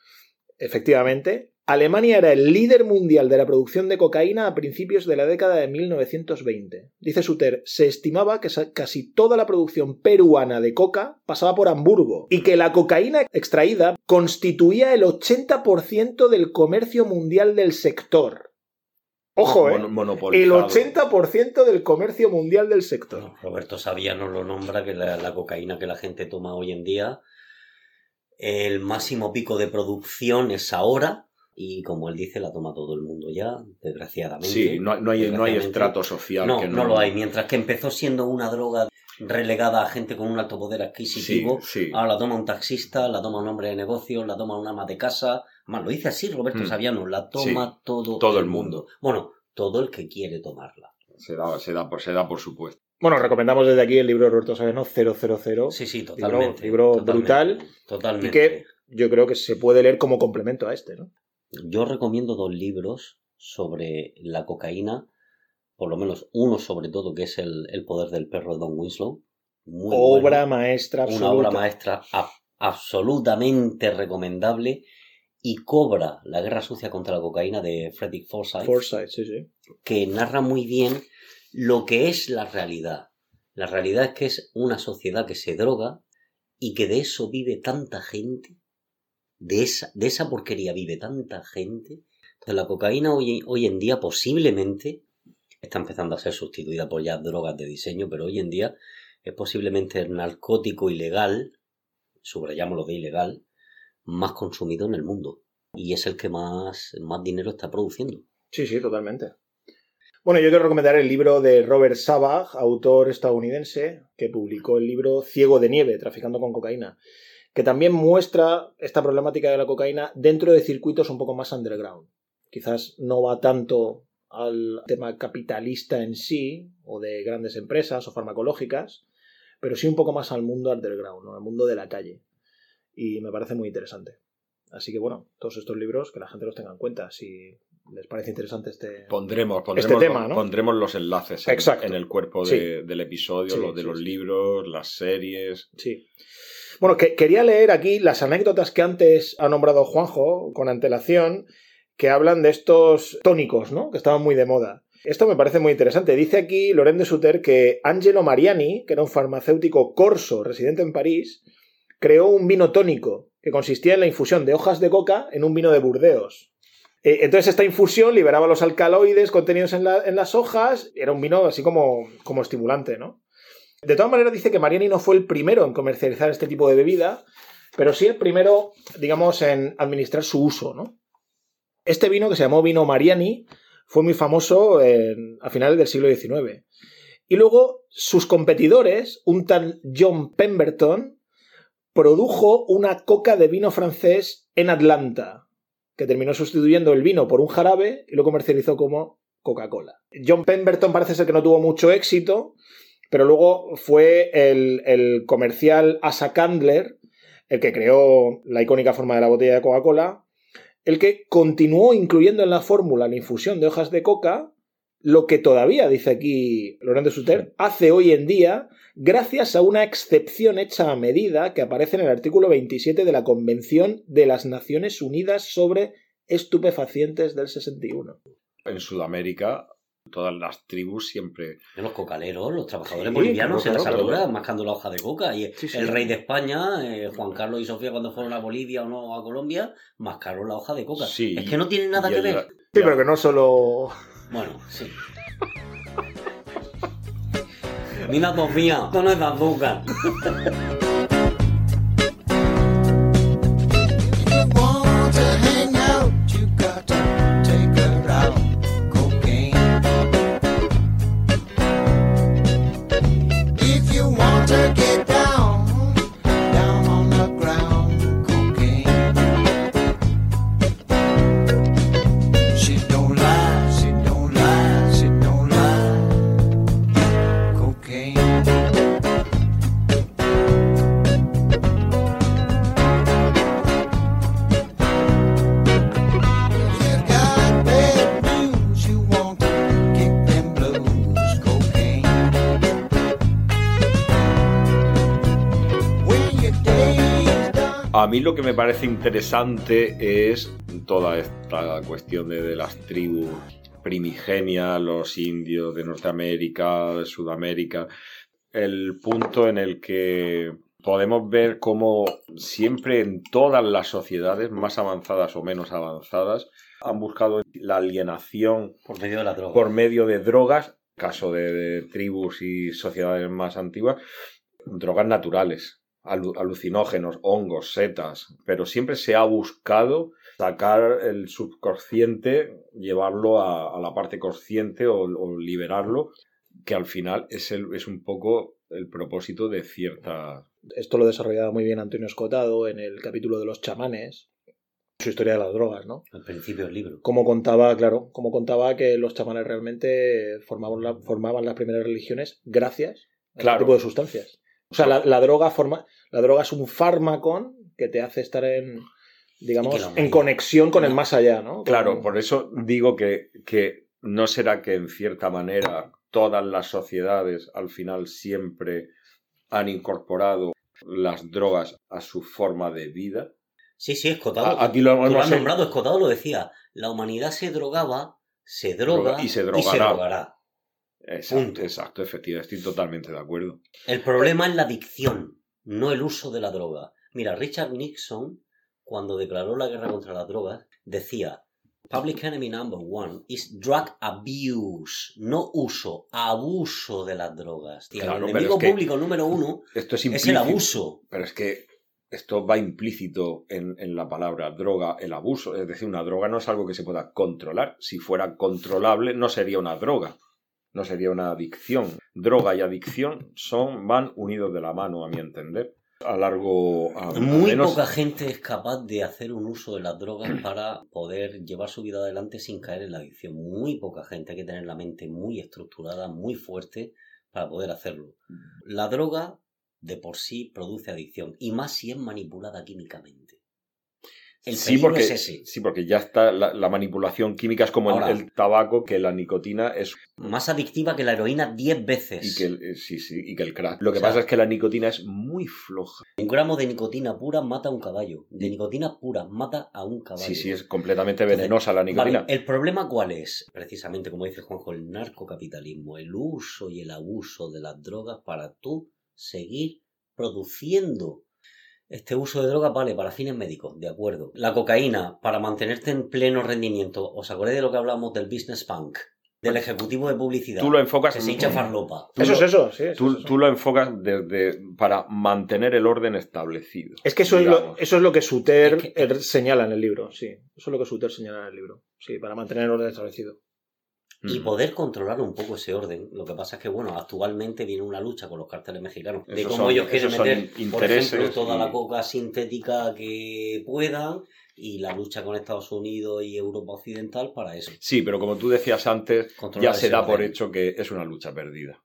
[SPEAKER 1] efectivamente, Alemania era el líder mundial de la producción de cocaína a principios de la década de 1920. Dice Suter, se estimaba que casi toda la producción peruana de coca pasaba por Hamburgo y que la cocaína extraída constituía el 80% del comercio mundial del sector. Ojo, ¿eh? El
[SPEAKER 2] monopolizado.
[SPEAKER 1] 80% del comercio mundial del sector.
[SPEAKER 3] No, Roberto Sabía nos lo nombra, que la, la cocaína que la gente toma hoy en día, el máximo pico de producción es ahora, y como él dice, la toma todo el mundo ya, desgraciadamente.
[SPEAKER 2] Sí, no, no hay, no hay estrato social
[SPEAKER 3] No,
[SPEAKER 2] que
[SPEAKER 3] no, lo hay. Mientras que empezó siendo una droga relegada a gente con un alto poder adquisitivo,
[SPEAKER 2] sí.
[SPEAKER 3] ahora la toma un taxista, la toma un hombre de negocio, la toma un ama de casa. Más, lo dice así Roberto
[SPEAKER 2] Mm.
[SPEAKER 3] Saviano, la toma todo,
[SPEAKER 2] todo el mundo.
[SPEAKER 3] Bueno, todo el que quiere tomarla.
[SPEAKER 2] Se da, se, da por, se da por supuesto.
[SPEAKER 1] Bueno, recomendamos desde aquí el libro de Roberto Saviano 000.
[SPEAKER 3] Sí, sí,
[SPEAKER 1] Libro-
[SPEAKER 3] totalmente.
[SPEAKER 1] libro
[SPEAKER 3] totalmente,
[SPEAKER 1] brutal
[SPEAKER 3] Totalmente.
[SPEAKER 1] y que- Yo creo que se puede leer como complemento a este, ¿no?
[SPEAKER 3] Yo recomiendo dos libros sobre la cocaína, por lo menos uno sobre todo, que es El, El poder del perro de Don Winslow. Muy
[SPEAKER 1] Obra
[SPEAKER 3] bueno.
[SPEAKER 1] maestra
[SPEAKER 3] Una obra maestra absolutamente recomendable y Cobra, la guerra sucia contra la cocaína de Frederick Forsyth,
[SPEAKER 1] Foresight, sí, sí.
[SPEAKER 3] que narra muy bien lo que es la realidad. La realidad es que es una sociedad que se droga y que de eso vive tanta gente, de esa, porquería vive tanta gente. Entonces la cocaína hoy, hoy en día posiblemente está empezando a ser sustituida por ya drogas de diseño, pero hoy en día es posiblemente el narcótico ilegal, subrayamos lo de ilegal, más consumido en el mundo. Y es el que más, más dinero está produciendo.
[SPEAKER 1] Sí, sí, totalmente. Bueno, yo quiero recomendar el libro de Robert Sabag, autor estadounidense, que publicó el libro Ciego de Nieve, Traficando con Cocaína, que también muestra esta problemática de la cocaína dentro de circuitos un poco más underground. Quizás no va tanto al tema capitalista en sí, o de grandes empresas o farmacológicas, pero sí un poco más al mundo underground, ¿no? al mundo de la calle. Y me parece muy interesante. Así que bueno, todos estos libros que la gente los tenga en cuenta. Si les parece interesante este.
[SPEAKER 2] Pondremos, pondremos,
[SPEAKER 1] Este tema, ¿no?
[SPEAKER 2] pondremos los enlaces en, en el cuerpo
[SPEAKER 1] Sí.
[SPEAKER 2] del episodio,
[SPEAKER 1] Sí,
[SPEAKER 2] los de
[SPEAKER 1] sí,
[SPEAKER 2] los libros, las series.
[SPEAKER 1] Sí. Bueno, que, quería leer aquí las anécdotas que antes ha nombrado Juanjo con antelación, que hablan de estos tónicos, ¿no? Que estaban muy de moda. Esto me parece muy interesante. Dice aquí Loren de Suter que Angelo Mariani, que era un farmacéutico corso residente en París, creó un vino tónico que consistía en la infusión de hojas de coca en un vino de Burdeos. Eh, Entonces esta infusión liberaba los alcaloides contenidos en, en las hojas, era un vino así como, como estimulante, ¿no? De todas maneras dice que Mariani no fue el primero en comercializar este tipo de bebida, pero sí el primero, digamos, en administrar su uso, ¿no? Este vino, que se llamó vino Mariani, fue muy famoso en- a finales del siglo XIX. Y luego sus competidores, un tal John Pemberton, produjo una coca de vino francés en Atlanta, que terminó sustituyendo el vino por un jarabe y lo comercializó como Coca-Cola. John Pemberton parece ser que no tuvo mucho éxito, pero luego fue el, el comercial Asa Candler el que creó la icónica forma de la botella de Coca-Cola, el que continuó incluyendo en la fórmula la infusión de hojas de coca, lo que todavía, dice aquí Laurent de Suter, hace hoy en día gracias a una excepción hecha a medida que aparece en el artículo 27 de la Convención de las Naciones Unidas sobre estupefacientes del 61.
[SPEAKER 2] En Sudamérica, todas las tribus siempre.
[SPEAKER 3] Los cocaleros, los trabajadores
[SPEAKER 1] Sí,
[SPEAKER 3] bolivianos
[SPEAKER 1] claro,
[SPEAKER 3] en las
[SPEAKER 1] claro,
[SPEAKER 3] alturas
[SPEAKER 1] claro.
[SPEAKER 3] mascando la hoja de coca. Y
[SPEAKER 1] Sí, sí.
[SPEAKER 3] el rey de España, eh, Juan Carlos y Sofía, cuando fueron a Bolivia o no a Colombia, mascaron la hoja de coca.
[SPEAKER 2] Sí,
[SPEAKER 3] es que no tiene nada que ver.
[SPEAKER 1] Sí, pero que no solo...
[SPEAKER 3] Bueno, sí. Mira, esto no es de azúcar.
[SPEAKER 2] A mí lo que me parece interesante es toda esta cuestión de, de las tribus primigenias, los indios de Norteamérica, de Sudamérica, el punto en el que podemos ver cómo siempre en todas las sociedades, más avanzadas o menos avanzadas, han buscado la alienación
[SPEAKER 3] Por medio de la droga.
[SPEAKER 2] por medio de drogas, caso de, de tribus y sociedades más antiguas, drogas naturales, alu- alucinógenos, hongos, setas, pero siempre se ha buscado sacar el subconsciente, llevarlo a, a la parte consciente o, o liberarlo, que al final es, el- es un poco el propósito de cierta...
[SPEAKER 1] Esto lo desarrollaba muy bien Antonio Escotado en el capítulo de los chamanes, su historia de las drogas, ¿no?
[SPEAKER 3] Al principio del libro.
[SPEAKER 1] Como contaba, claro, como contaba que los chamanes realmente formaban, la- formaban las primeras religiones gracias a
[SPEAKER 2] Claro.
[SPEAKER 1] este tipo de sustancias. O sea, la, la droga forma, la droga es un fármaco que te hace estar en, digamos, en conexión con el más allá, ¿no?
[SPEAKER 2] Claro,
[SPEAKER 1] Con-
[SPEAKER 2] por eso digo que, que no será que en cierta manera todas las sociedades al final siempre han incorporado las drogas a su forma de vida.
[SPEAKER 3] Sí, sí, Escotado.
[SPEAKER 2] Aquí lo hemos
[SPEAKER 3] has nombrado, Escotado lo decía. La humanidad se drogaba, se droga
[SPEAKER 2] Droga- y se
[SPEAKER 3] y se
[SPEAKER 2] drogará.
[SPEAKER 3] drogará.
[SPEAKER 2] Exacto,
[SPEAKER 3] Punto.
[SPEAKER 2] exacto, efectivamente, estoy totalmente de acuerdo.
[SPEAKER 3] El problema es la adicción, no el uso de la droga. Mira, Richard Nixon, cuando declaró la guerra contra las drogas, decía, Public enemy number one is drug abuse, no uso, abuso de las drogas.
[SPEAKER 2] Claro,
[SPEAKER 3] el enemigo
[SPEAKER 2] es que-
[SPEAKER 3] público número uno
[SPEAKER 2] Esto es
[SPEAKER 3] es el abuso.
[SPEAKER 2] Pero es que esto va implícito en, en la palabra droga, el abuso. Es decir, una droga no es algo que se pueda controlar. Si fuera controlable, no sería una droga. No sería una adicción. Droga y adicción son, van unidos de la mano, a mi entender. A largo. A, a
[SPEAKER 3] Muy
[SPEAKER 2] menos-
[SPEAKER 3] poca gente es capaz de hacer un uso de las drogas para poder llevar su vida adelante sin caer en la adicción. Muy poca gente. Hay que tener la mente muy estructurada, muy fuerte para poder hacerlo. La droga de por sí produce adicción y más si es manipulada químicamente. El
[SPEAKER 2] sí, porque,
[SPEAKER 3] es ese.
[SPEAKER 2] sí, porque ya está la, la manipulación química es como el-
[SPEAKER 3] Ahora-
[SPEAKER 2] el, tabaco, que la nicotina es
[SPEAKER 3] Más adictiva que la heroína 10 veces.
[SPEAKER 2] y que el, eh, sí, sí, y que el crack. Lo que
[SPEAKER 3] O sea-
[SPEAKER 2] pasa es que la nicotina es muy floja.
[SPEAKER 3] Un gramo de nicotina pura mata a un caballo. De nicotina pura mata a un caballo.
[SPEAKER 2] Sí, sí, es completamente
[SPEAKER 3] Entonces,
[SPEAKER 2] venenosa la nicotina.
[SPEAKER 3] Vale, el problema cuál es, precisamente como dice Juanjo, el narcocapitalismo, el uso y el abuso de las drogas para tú seguir produciendo. Este uso de drogas vale para fines médicos, de acuerdo. La cocaína, para mantenerte en pleno rendimiento. ¿Os acordáis de lo que hablamos del business punk? Del ejecutivo de publicidad.
[SPEAKER 2] Tú lo enfocas
[SPEAKER 3] que se hincha farlopa.
[SPEAKER 2] tú
[SPEAKER 1] Eso es eso, sí. eso
[SPEAKER 2] Tú,
[SPEAKER 1] es eso.
[SPEAKER 2] tú lo enfocas desde para mantener el orden establecido.
[SPEAKER 1] Es que eso es, lo, eso es lo que Suter
[SPEAKER 3] Es que-
[SPEAKER 1] eh, señala en el libro, sí. Eso es lo que Suter señala en el libro. Sí, para mantener el orden establecido.
[SPEAKER 3] Y
[SPEAKER 2] Mm.
[SPEAKER 3] poder controlar un poco ese orden. Lo que pasa es que, bueno, actualmente viene una lucha con los carteles mexicanos de
[SPEAKER 2] Esos
[SPEAKER 3] cómo
[SPEAKER 2] son-
[SPEAKER 3] ellos quieren meter, por ejemplo, toda
[SPEAKER 2] y-
[SPEAKER 3] la coca sintética que puedan y la lucha con Estados Unidos y Europa Occidental para eso.
[SPEAKER 2] Sí, pero como tú decías antes,
[SPEAKER 3] Controlar
[SPEAKER 2] ya se da por hecho que es una lucha perdida.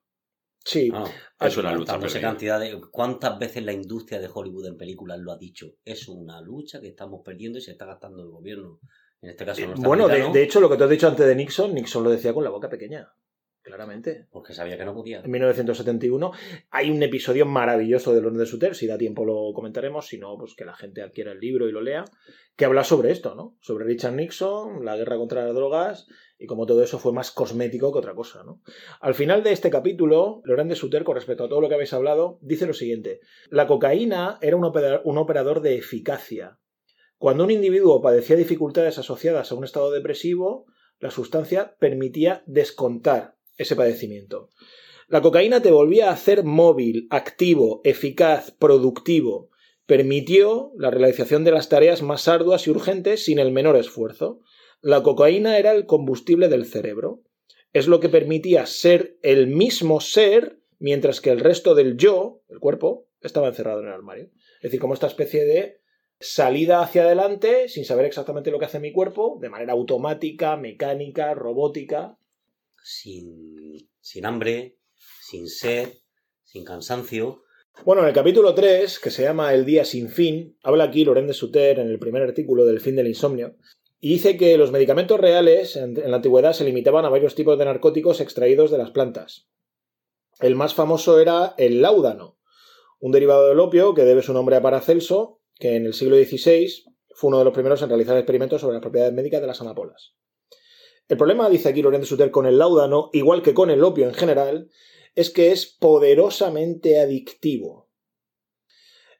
[SPEAKER 1] Sí,
[SPEAKER 3] Ah,
[SPEAKER 2] Es una lucha
[SPEAKER 3] no sé
[SPEAKER 2] perdida.
[SPEAKER 3] cantidad de cuántas veces la industria de Hollywood en películas lo ha dicho. Es una lucha que estamos perdiendo y se está gastando el gobierno. En este caso
[SPEAKER 1] Eh, bueno, de, de hecho, lo que tú has dicho antes de Nixon, Nixon lo decía con la boca pequeña. Claramente.
[SPEAKER 3] porque sabía que no podía.
[SPEAKER 1] En 1971 hay un episodio maravilloso de Londres de Suter, si da tiempo lo comentaremos, si no, pues que la gente adquiera el libro y lo lea, que habla sobre esto, ¿no? Sobre Richard Nixon, la guerra contra las drogas y cómo todo eso fue más cosmético que otra cosa, ¿no? Al final de este capítulo, Laurent de Suter, con respecto a todo lo que habéis hablado, dice lo siguiente: la cocaína era un operador de eficacia. Cuando un individuo padecía dificultades asociadas a un estado depresivo, la sustancia permitía descontar ese padecimiento. La cocaína te volvía a hacer móvil, activo, eficaz, productivo. Permitió la realización de las tareas más arduas y urgentes sin el menor esfuerzo. La cocaína era el combustible del cerebro. Es lo que permitía ser el mismo ser mientras que el resto del yo, el cuerpo, estaba encerrado en el armario. Es decir, como esta especie de salida hacia adelante sin saber exactamente lo que hace mi cuerpo, de manera automática, mecánica, robótica.
[SPEAKER 3] Sin, sin hambre, sin sed, sin cansancio.
[SPEAKER 1] Bueno, en el capítulo 3, que se llama El día sin fin, habla aquí Loren de Suter en el primer artículo del fin del insomnio, y dice que los medicamentos reales en, en la antigüedad se limitaban a varios tipos de narcóticos extraídos de las plantas. El más famoso era el láudano, un derivado del opio que debe su nombre a Paracelso, que en el siglo XVI fue uno de los primeros en realizar experimentos sobre las propiedades médicas de las amapolas. El problema, dice aquí Loren de Suter, con el láudano, igual que con el opio en general, es que es poderosamente adictivo.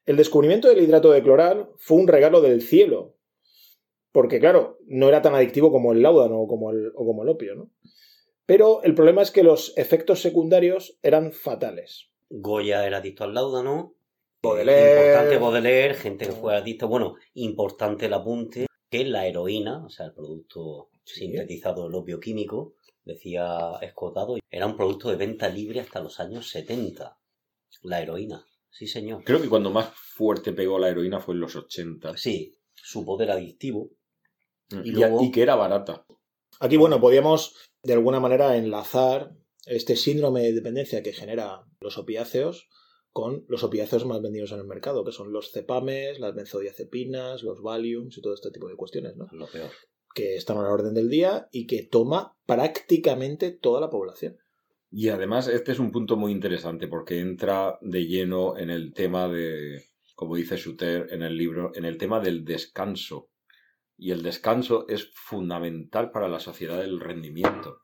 [SPEAKER 1] El descubrimiento del hidrato de cloral fue un regalo del cielo, porque claro, no era tan adictivo como el láudano o como el, o como el opio, ¿no? Pero el problema es que los efectos secundarios eran fatales.
[SPEAKER 3] Goya era adicto al láudano.
[SPEAKER 1] Baudelaire.
[SPEAKER 3] Importante Baudelaire, gente que fue adicta. Bueno, importante el apunte que la heroína, o sea, el producto
[SPEAKER 1] Sí.
[SPEAKER 3] sintetizado del opio químico, decía Escotado, era un producto de venta libre hasta los años 70. La heroína, sí señor.
[SPEAKER 2] Creo que cuando más fuerte pegó la heroína fue en los 80.
[SPEAKER 3] Sí, su poder adictivo.
[SPEAKER 2] Y,
[SPEAKER 3] Y luego-
[SPEAKER 2] y que era barata.
[SPEAKER 1] Aquí, bueno, podíamos de alguna manera enlazar este síndrome de dependencia que genera los opiáceos con los opiáceos más vendidos en el mercado, que son los cepames, las benzodiazepinas, los valiums y todo este tipo de cuestiones, ¿no?
[SPEAKER 3] Lo peor.
[SPEAKER 1] Que están a la orden del día y que toma prácticamente toda la población.
[SPEAKER 2] Y además este es un punto muy interesante porque entra de lleno en el tema de, como dice Schutter en el libro, en el tema del descanso. Y el descanso es fundamental para la sociedad del rendimiento.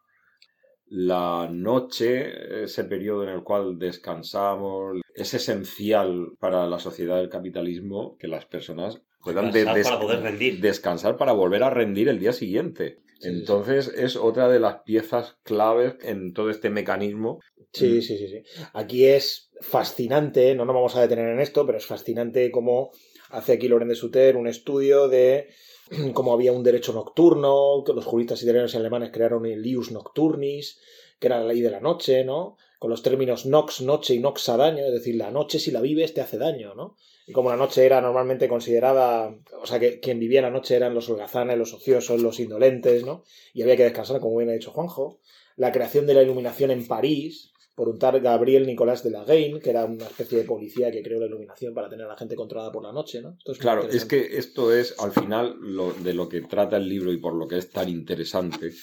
[SPEAKER 2] La noche, ese periodo en el cual descansamos, es esencial para la sociedad del capitalismo que las personas puedan de-
[SPEAKER 3] Descansar
[SPEAKER 2] des-
[SPEAKER 3] para poder rendir.
[SPEAKER 2] descansar para volver a rendir el día siguiente.
[SPEAKER 1] Sí,
[SPEAKER 2] Entonces es otra de las piezas claves en todo este mecanismo.
[SPEAKER 1] Sí, sí, sí, sí. Aquí es fascinante, no nos vamos a detener en esto, pero es fascinante cómo hace aquí Loren de Suter un estudio de cómo había un derecho nocturno, que los juristas italianos y alemanes crearon el ius nocturnis, que era la ley de la noche, ¿no? Con los términos nox, noche y nox a daño, es decir, la noche si la vives te hace daño, ¿no? Y como la noche era normalmente considerada, o sea, que quien vivía la noche eran los holgazanes, los ociosos, los indolentes, ¿no? Y había que descansar, como bien ha dicho Juanjo. La creación de la iluminación en París, por un tal Gabriel Nicolás de Lagaine, que era una especie de policía que creó la iluminación para tener a la gente controlada por la noche, ¿no? Esto es muy
[SPEAKER 2] Claro, es que esto es al final lo, de lo que trata el libro y por lo que es tan interesante,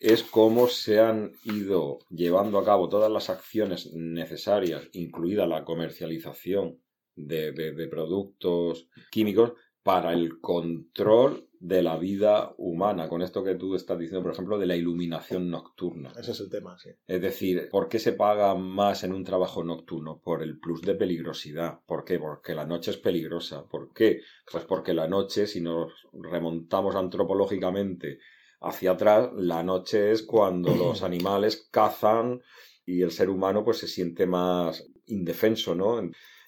[SPEAKER 2] es cómo se han ido llevando a cabo todas las acciones necesarias, incluida la comercialización de, de- de productos químicos, para el control de la vida humana. Con esto que tú estás diciendo, por ejemplo, de la iluminación nocturna.
[SPEAKER 1] Ese es el tema, sí.
[SPEAKER 2] Es decir, ¿por qué se paga más en un trabajo nocturno? Por el plus de peligrosidad. ¿Por qué? Porque la noche es peligrosa. ¿Por qué? Pues porque la noche, si nos remontamos antropológicamente hacia atrás, la noche es cuando los animales cazan y el ser humano pues se siente más indefenso, ¿no?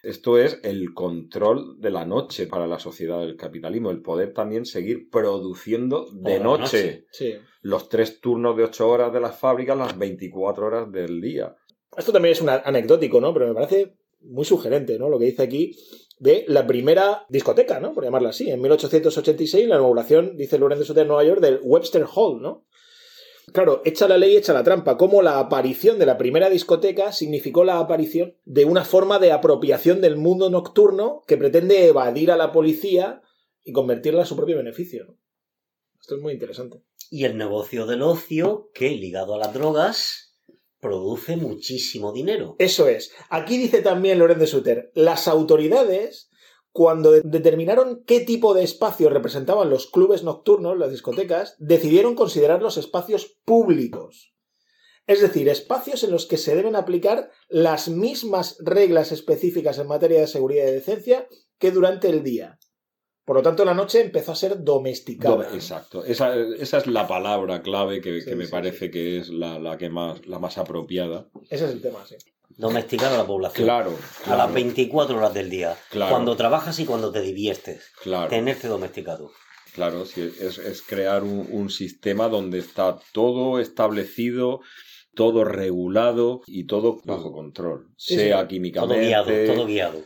[SPEAKER 2] Esto es el control de la noche para la sociedad del capitalismo, el poder también seguir produciendo de noche
[SPEAKER 3] noche.
[SPEAKER 1] Sí.
[SPEAKER 2] los tres turnos de ocho horas de las fábricas, las 24 horas del día.
[SPEAKER 1] Esto también es un anecdótico, ¿no? Pero me parece muy sugerente, ¿no? Lo que dice aquí de la primera discoteca, ¿no? Por llamarla así. En 1886, la inauguración, dice Lorenzo de Nueva York, del Webster Hall, ¿no? Claro, echa la ley, echa la trampa. Como la aparición de la primera discoteca significó la aparición de una forma de apropiación del mundo nocturno que pretende evadir a la policía y convertirla a su propio beneficio. ¿no? Esto es muy interesante.
[SPEAKER 3] Y el negocio del ocio, que ligado a las drogas, produce muchísimo dinero.
[SPEAKER 1] Eso es. Aquí dice también Lorenz de Suter, las autoridades, cuando de- determinaron qué tipo de espacios representaban los clubes nocturnos, las discotecas, decidieron considerarlos espacios públicos. Es decir, espacios en los que se deben aplicar las mismas reglas específicas en materia de seguridad y decencia que durante el día. Por lo tanto, la noche empezó a ser domesticada.
[SPEAKER 2] Dome- Exacto. Esa, esa es la palabra clave que,
[SPEAKER 1] Sí,
[SPEAKER 2] que me
[SPEAKER 1] sí,
[SPEAKER 2] parece
[SPEAKER 1] sí.
[SPEAKER 2] que es la, la que más, la más apropiada.
[SPEAKER 1] Ese es el tema, sí.
[SPEAKER 3] Domesticar a la población.
[SPEAKER 2] Claro,
[SPEAKER 3] A las 24 horas del día.
[SPEAKER 2] Claro.
[SPEAKER 3] Cuando trabajas y cuando te diviertes.
[SPEAKER 2] claro,
[SPEAKER 3] Tenerte domesticado.
[SPEAKER 2] claro. sí, es, es crear un, un sistema donde está todo establecido, todo regulado y todo bajo control.
[SPEAKER 1] Sí,
[SPEAKER 2] sea
[SPEAKER 1] sí.
[SPEAKER 3] Todo
[SPEAKER 2] químicamente,
[SPEAKER 3] guiado, todo guiado.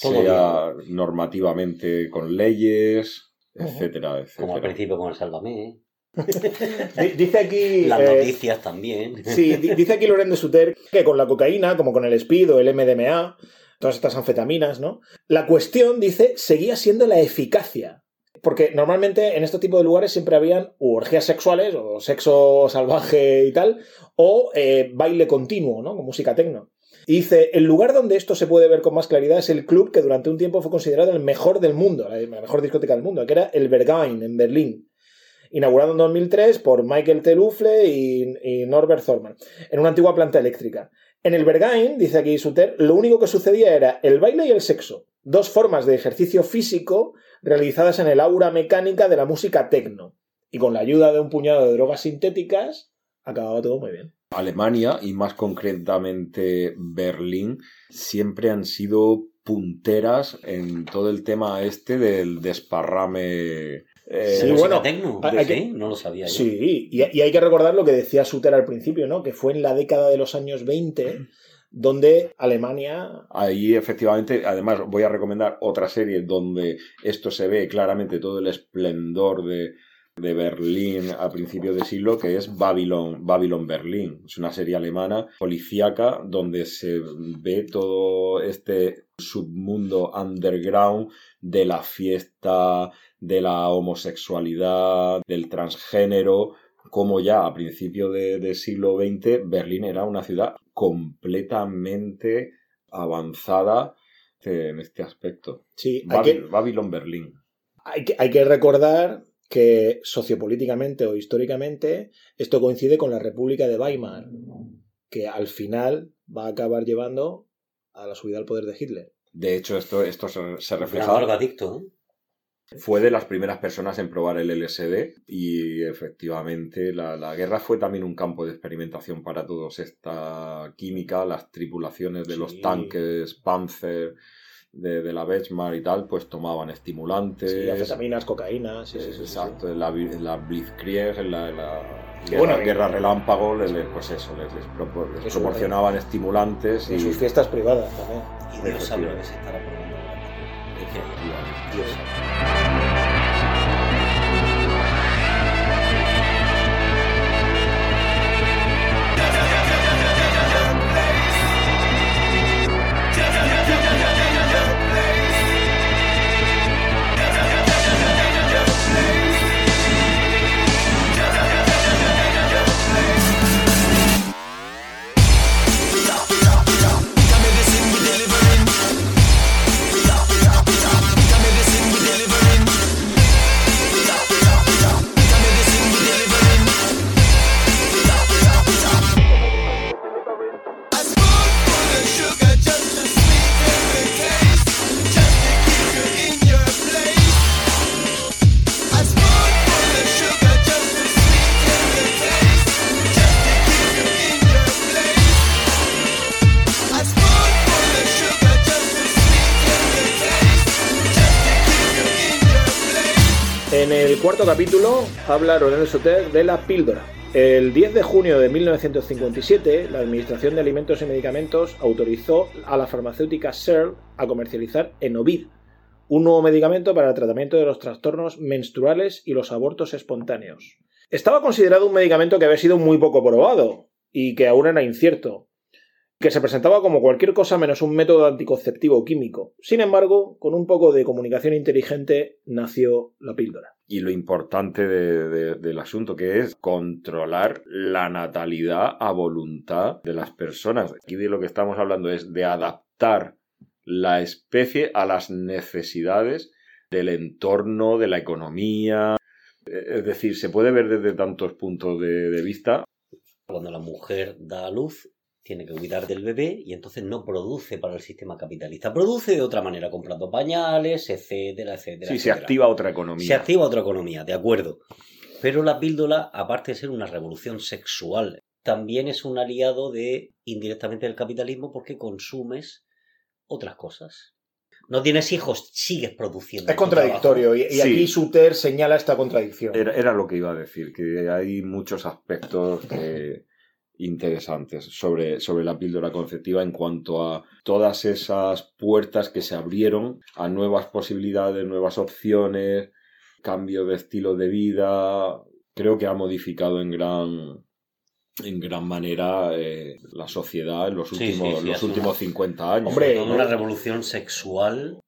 [SPEAKER 3] todo
[SPEAKER 2] sea normativamente con leyes, etcétera, etcétera.
[SPEAKER 3] Como al principio con el Sálvame. ¿eh?
[SPEAKER 1] Di- Dice aquí...
[SPEAKER 3] Las
[SPEAKER 1] eh,
[SPEAKER 3] noticias también.
[SPEAKER 1] Sí, di- dice aquí Loren de Suter que con la cocaína, como con el speed o el MDMA, todas estas anfetaminas, ¿no? La cuestión, dice, seguía siendo la eficacia. Porque normalmente en este tipo de lugares siempre habían orgías sexuales o sexo salvaje y tal, o eh, baile continuo, ¿no? Con música tecno. Y dice, el lugar donde esto se puede ver con más claridad es el club que durante un tiempo fue considerado el mejor del mundo, la la mejor discoteca del mundo, que era el Berghain en Berlín inaugurado en 2003 por Michael Telufle y, y Norbert Thormann, en una antigua planta eléctrica. En el Berghain, dice aquí Suter, lo único que sucedía era el baile y el sexo, dos formas de ejercicio físico realizadas en el aura mecánica de la música techno. Y con la ayuda de un puñado de drogas sintéticas, acababa todo muy bien.
[SPEAKER 2] Alemania y más concretamente Berlín siempre han sido punteras en todo el tema este del desparrame. Eh,
[SPEAKER 1] Sí,
[SPEAKER 3] ¿Música
[SPEAKER 1] bueno,
[SPEAKER 3] tecno?
[SPEAKER 1] hay- hay
[SPEAKER 3] ¿Sí?
[SPEAKER 1] que-
[SPEAKER 3] No lo sabía yo.
[SPEAKER 1] Sí, y, y hay que recordar lo que decía Suter al principio, ¿no? Que fue en la década de los años 20 donde Alemania
[SPEAKER 2] Ahí efectivamente, además voy a recomendar otra serie donde esto se ve claramente todo el esplendor de, de Berlín a principios de siglo, que es Babylon, Babylon Berlín. Es una serie alemana policíaca donde se ve todo este submundo underground de la fiesta, de la homosexualidad, del transgénero, como ya a principios de, de siglo XX Berlín era una ciudad completamente avanzada en este aspecto.
[SPEAKER 1] Sí, hay
[SPEAKER 2] Babi-
[SPEAKER 1] que,
[SPEAKER 2] Babylon Berlín.
[SPEAKER 1] hay que, hay que recordar que sociopolíticamente o históricamente esto coincide con la República de Weimar, que al final va a acabar llevando a la subida al poder de Hitler.
[SPEAKER 2] De hecho, esto, esto se, refleja.
[SPEAKER 3] drogadicto, ¿eh?
[SPEAKER 2] Fue de las primeras personas en probar el LSD y efectivamente la, la guerra fue también un campo de experimentación para todos. Esta química, las tripulaciones de los tanques Panzer, de, de la Wehrmacht y tal, pues tomaban estimulantes.
[SPEAKER 1] Sí, anfetaminas, cocaína, sí, sí, sí, sí, sí.
[SPEAKER 2] Exacto, en la, en la Blitzkrieg, en la, en la guerra,
[SPEAKER 1] Bueno,
[SPEAKER 2] guerra relámpago, les, les- pues eso, les, les propo- les
[SPEAKER 1] Eso,
[SPEAKER 2] proporcionaban estimulantes y
[SPEAKER 1] En sus fiestas privadas también.
[SPEAKER 3] Y Dios sabe lo que se estará Dios
[SPEAKER 1] En el cuarto capítulo habla Ronel Soter de la píldora. El 10 de junio de 1957, la Administración de Alimentos y Medicamentos autorizó a la farmacéutica Searle a comercializar Enovid, un nuevo medicamento para el tratamiento de los trastornos menstruales y los abortos espontáneos. Estaba considerado un medicamento que había sido muy poco probado y que aún era incierto, que se presentaba como cualquier cosa menos un método anticonceptivo químico. Sin embargo, con un poco de comunicación inteligente nació la píldora.
[SPEAKER 2] Y lo importante de- de- del asunto que es controlar la natalidad a voluntad de las personas. Aquí de lo que estamos hablando es de adaptar la especie a las necesidades del entorno, de la economía. Eh, Es decir, se puede ver desde tantos puntos de, de vista.
[SPEAKER 3] Cuando la mujer da a luz, tiene que cuidar del bebé y entonces no produce para el sistema capitalista. Produce de otra manera, comprando pañales, etcétera, etcétera.
[SPEAKER 2] Sí, se activa otra economía.
[SPEAKER 3] Se activa otra economía, de acuerdo. Pero la píldora, aparte de ser una revolución sexual, también es un aliado de indirectamente del capitalismo porque consumes otras cosas. No tienes hijos, sigues produciendo.
[SPEAKER 1] Es contradictorio y, y
[SPEAKER 2] Sí.
[SPEAKER 1] aquí Suter señala esta contradicción.
[SPEAKER 2] Era, era lo que iba a decir, que hay muchos aspectos que- interesantes sobre, sobre la píldora conceptiva en cuanto a todas esas puertas que se abrieron a nuevas posibilidades, nuevas opciones, cambio de estilo de vida. Creo que ha modificado en gran en gran manera eh, la sociedad en los últimos,
[SPEAKER 3] sí, sí,
[SPEAKER 2] los
[SPEAKER 3] una-
[SPEAKER 2] últimos 50 años.
[SPEAKER 1] Hombre.
[SPEAKER 3] Una revolución sexual.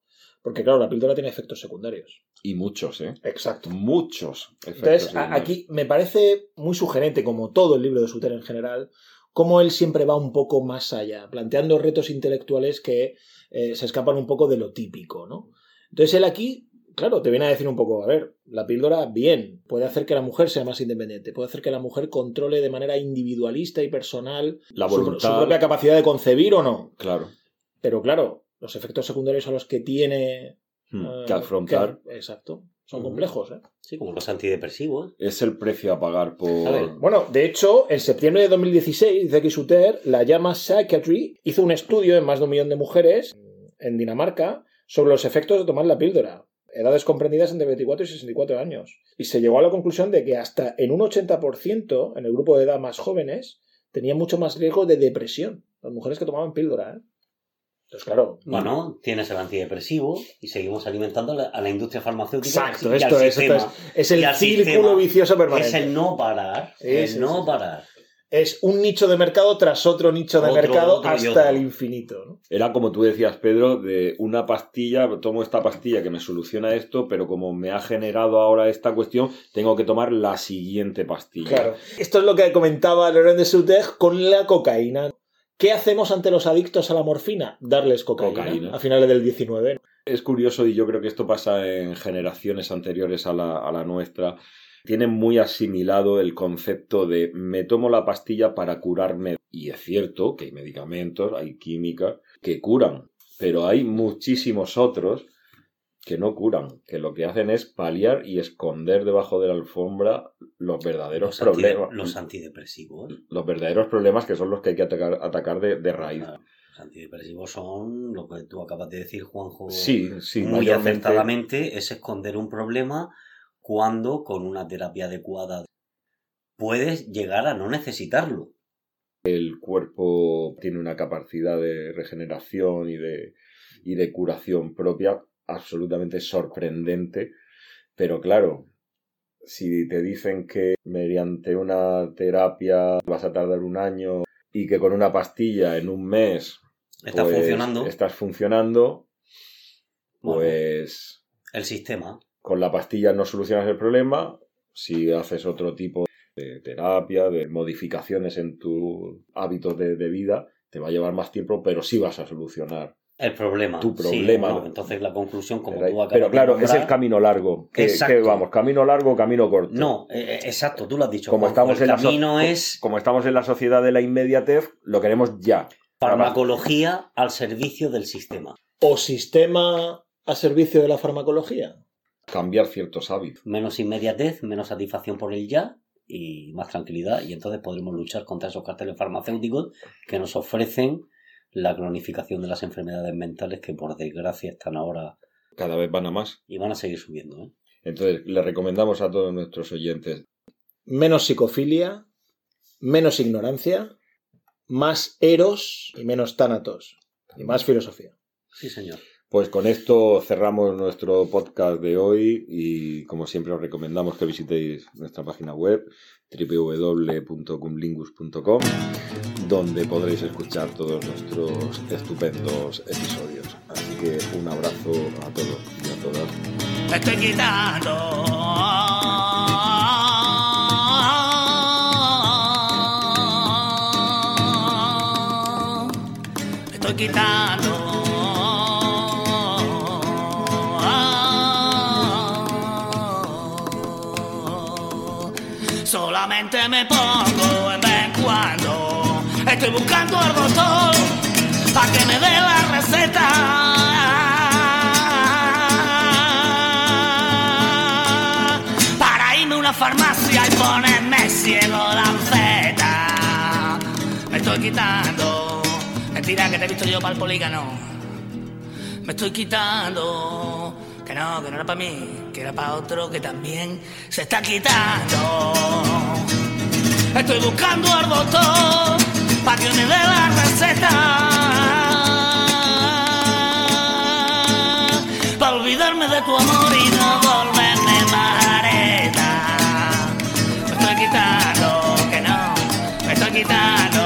[SPEAKER 1] Porque claro, la píldora tiene efectos secundarios.
[SPEAKER 2] Y muchos, ¿eh?
[SPEAKER 1] Exacto.
[SPEAKER 2] Muchos.
[SPEAKER 1] Entonces, a- aquí me parece muy sugerente, como todo el libro de Suter en general, cómo él siempre va un poco más allá, planteando retos intelectuales que eh, se escapan un poco de lo típico, ¿no? Entonces él aquí, claro, te viene a decir un poco, a ver, la píldora, bien, puede hacer que la mujer sea más independiente, puede hacer que la mujer controle de manera individualista y personal
[SPEAKER 2] La
[SPEAKER 1] su propia capacidad de concebir o no.
[SPEAKER 2] Claro.
[SPEAKER 1] Pero claro, los efectos secundarios a los que tiene
[SPEAKER 2] Hmm,
[SPEAKER 1] eh,
[SPEAKER 2] que afrontar.
[SPEAKER 1] que- exacto. Son complejos, ¿eh?
[SPEAKER 3] Sí, como los antidepresivos.
[SPEAKER 2] Es el precio a pagar por.
[SPEAKER 3] A ver,
[SPEAKER 1] Bueno, de hecho, en septiembre de 2016, dice que Suter, la llama Psychiatry, hizo un estudio en más de un millón de mujeres en Dinamarca sobre los efectos de tomar la píldora. Edades comprendidas entre 24 y 64 años. Y se llegó a la conclusión de que hasta en un 80% en el grupo de edad más jóvenes tenía mucho más riesgo de depresión. Las mujeres que tomaban píldora, ¿eh? Entonces, claro.
[SPEAKER 3] Bueno, tienes el antidepresivo y seguimos alimentando a la, a la industria farmacéutica.
[SPEAKER 1] Exacto,
[SPEAKER 3] y al
[SPEAKER 1] esto es, esto
[SPEAKER 3] sistema.
[SPEAKER 1] es, es
[SPEAKER 3] y
[SPEAKER 1] el
[SPEAKER 3] al
[SPEAKER 1] círculo
[SPEAKER 3] sistema.
[SPEAKER 1] vicioso permanente.
[SPEAKER 3] Es el no parar. El
[SPEAKER 1] sí,
[SPEAKER 3] no parar.
[SPEAKER 1] Es un nicho de mercado tras otro nicho de
[SPEAKER 3] Otro,
[SPEAKER 1] mercado
[SPEAKER 3] otro
[SPEAKER 1] hasta el infinito. ¿no?
[SPEAKER 2] Era como tú decías, Pedro, de una pastilla, tomo esta pastilla que me soluciona esto, pero como me ha generado ahora esta cuestión, tengo que tomar la siguiente pastilla.
[SPEAKER 1] Claro. Esto es lo que comentaba Laurent de con la cocaína. ¿Qué hacemos ante los adictos a la morfina? Darles cocaína,
[SPEAKER 2] Cocaína.
[SPEAKER 1] a finales del 19.
[SPEAKER 2] Es curioso y yo creo que esto pasa en generaciones anteriores a la, a la nuestra. Tienen muy asimilado el concepto de me tomo la pastilla para curarme. Y es cierto que hay medicamentos, hay químicas que curan, pero hay muchísimos otros que no curan, que lo que hacen es paliar y esconder debajo de la alfombra los verdaderos
[SPEAKER 3] Los, antide-
[SPEAKER 2] problemas.
[SPEAKER 3] los antidepresivos.
[SPEAKER 2] Los verdaderos problemas que son los que hay que atacar, atacar de, de raíz.
[SPEAKER 3] Claro, Los antidepresivos son lo que tú acabas de decir, Juanjo.
[SPEAKER 2] Sí, sí,
[SPEAKER 3] muy acertadamente es esconder un problema cuando con una terapia adecuada puedes llegar a no necesitarlo.
[SPEAKER 2] el cuerpo tiene una capacidad de regeneración y de, y de curación propia absolutamente sorprendente. Pero claro, si te dicen que mediante una terapia vas a tardar un año y que con una pastilla en un mes
[SPEAKER 3] Está
[SPEAKER 2] pues,
[SPEAKER 3] funcionando
[SPEAKER 2] estás funcionando,
[SPEAKER 3] Bueno.
[SPEAKER 2] pues
[SPEAKER 3] el sistema.
[SPEAKER 2] con la pastilla no solucionas el problema. Si haces otro tipo de terapia, de modificaciones en tus hábitos de, de vida, te va a llevar más tiempo, pero sí vas a solucionar.
[SPEAKER 3] El problema.
[SPEAKER 2] Tu
[SPEAKER 3] Sí,
[SPEAKER 2] problema.
[SPEAKER 3] bueno, entonces la conclusión, como tú acabas
[SPEAKER 2] pero
[SPEAKER 3] de
[SPEAKER 2] claro, es el camino largo. Que,
[SPEAKER 3] Exacto.
[SPEAKER 2] que vamos, camino largo o camino corto.
[SPEAKER 3] No, eh, eh, exacto, tú lo has dicho.
[SPEAKER 2] Como estamos,
[SPEAKER 3] el
[SPEAKER 2] en la so-
[SPEAKER 3] camino
[SPEAKER 2] co-
[SPEAKER 3] es
[SPEAKER 2] como estamos en la sociedad de la inmediatez, lo queremos ya.
[SPEAKER 3] farmacología al servicio del sistema.
[SPEAKER 1] O sistema a servicio de la farmacología.
[SPEAKER 2] Cambiar ciertos hábitos.
[SPEAKER 3] Menos inmediatez, menos satisfacción por el ya y más tranquilidad. Y entonces podremos luchar contra esos carteles farmacéuticos que nos ofrecen la cronificación de las enfermedades mentales que por desgracia están ahora
[SPEAKER 2] Cada vez van a más.
[SPEAKER 3] y van a seguir subiendo. ¿eh?
[SPEAKER 2] Entonces, le recomendamos a todos nuestros oyentes
[SPEAKER 1] Menos psicofilia, menos ignorancia, más eros y menos tánatos. Y más filosofía.
[SPEAKER 3] Sí, señor.
[SPEAKER 2] Pues con esto cerramos nuestro podcast de hoy y como siempre os recomendamos que visitéis nuestra página web www.cumlingus.com donde podréis escuchar todos nuestros estupendos episodios. Así que un abrazo a todos y a todas.
[SPEAKER 4] Estoy quitando. Estoy quitando. Ciego lanceta. Me estoy quitando. Mentira que te he visto yo para el polígono. Me estoy quitando. Que no, que no era para mí, que era para otro que también se está quitando. Estoy buscando al doctor para que me dé la receta. Para olvidarme de tu amor y no quitando, que no, me estoy quitando,